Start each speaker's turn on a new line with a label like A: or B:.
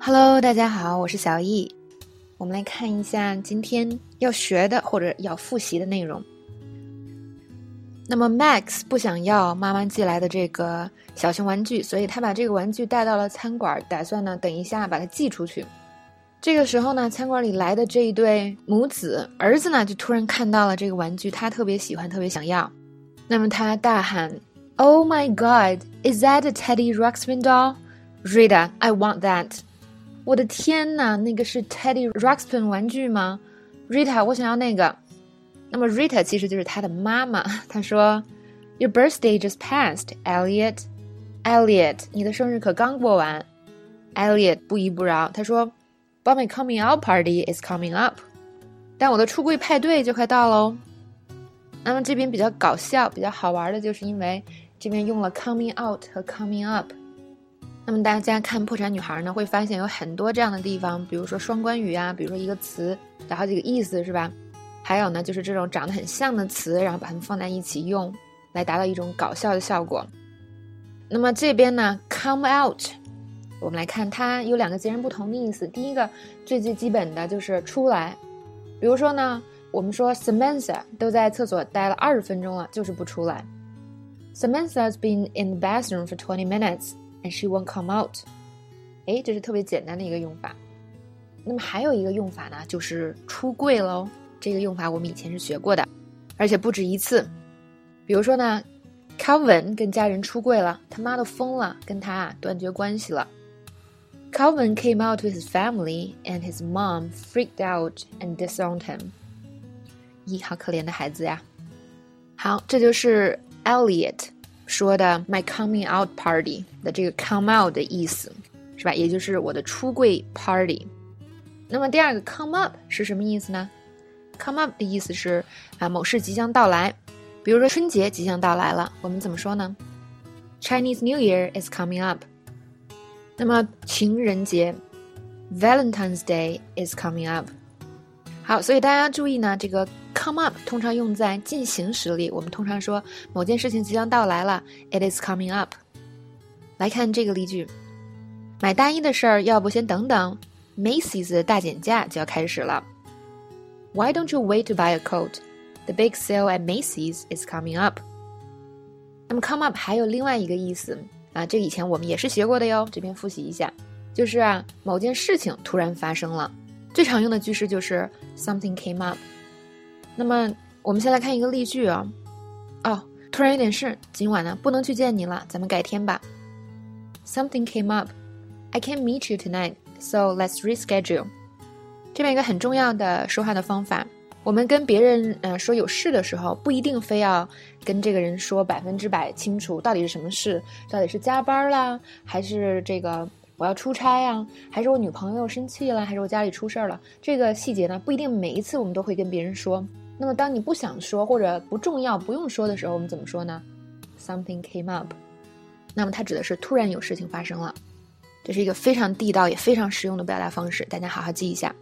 A: Hello，大家好，我是小易。我们来看一下今天要学的或者要复习的内容。那么 Max 不想要妈妈寄来的这个小熊玩具，所以他把这个玩具带到了餐馆，打算呢等一下把它寄出去。这个时候呢，餐馆里来的这一对母子，儿子呢就突然看到了这个玩具，他特别喜欢，特别想要。那么他大喊：“Oh my God! Is that a Teddy Ruxpin doll? Rita, I want that!” 我的天呐，那个是 Teddy Ruxpin 玩具吗？Rita，我想要那个。那么 Rita 其实就是他的妈妈。她说：“Your birthday just passed, Elliot. Elliot，你的生日可刚过完。”Elliot 不依不饶，他说：“But my coming out party is coming up。”但我的出柜派对就快到喽。那么这边比较搞笑、比较好玩的，就是因为这边用了 coming out 和 coming up。那么大家看《破产女孩》呢，会发现有很多这样的地方，比如说双关语啊，比如说一个词有好几个意思，是吧？还有呢，就是这种长得很像的词，然后把它们放在一起用，来达到一种搞笑的效果。那么这边呢，come out，我们来看它有两个截然不同的意思。第一个最最基本的就是出来，比如说呢。我们说 Samantha 都在厕所待了二十分钟了，就是不出来。Samantha's been in the bathroom for twenty minutes and she won't come out。哎，这是特别简单的一个用法。那么还有一个用法呢，就是出柜喽。这个用法我们以前是学过的，而且不止一次。比如说呢，Calvin 跟家人出柜了，他妈都疯了，跟他啊断绝关系了。Calvin came out to his family and his mom freaked out and disowned him。咦，好可怜的孩子呀！好，这就是 Elliot 说的 “my coming out party” 的这个 “come out” 的意思，是吧？也就是我的出柜 party。那么第二个 “come up” 是什么意思呢？“come up” 的意思是啊，某事即将到来。比如说春节即将到来了，我们怎么说呢？Chinese New Year is coming up。那么情人节 Valentine's Day is coming up。好，所以大家注意呢，这个 come up 通常用在进行时里。我们通常说某件事情即将到来了，it is coming up。来看这个例句：买大衣的事儿，要不先等等，Macy's 大减价就要开始了。Why don't you wait to buy a coat? The big sale at Macy's is coming up。那么 come up 还有另外一个意思啊，这以前我们也是学过的哟，这边复习一下，就是啊，某件事情突然发生了。最常用的句式就是 something came up。那么我们先来看一个例句啊，哦，突然有点事，今晚呢不能去见你了，咱们改天吧。Something came up, I can't meet you tonight, so let's reschedule。这边一个很重要的说话的方法，我们跟别人呃说有事的时候，不一定非要跟这个人说百分之百清楚到底是什么事，到底是加班啦，还是这个。我要出差呀，还是我女朋友生气了，还是我家里出事儿了？这个细节呢，不一定每一次我们都会跟别人说。那么，当你不想说或者不重要、不用说的时候，我们怎么说呢？Something came up。那么它指的是突然有事情发生了。这是一个非常地道也非常实用的表达方式，大家好好记一下。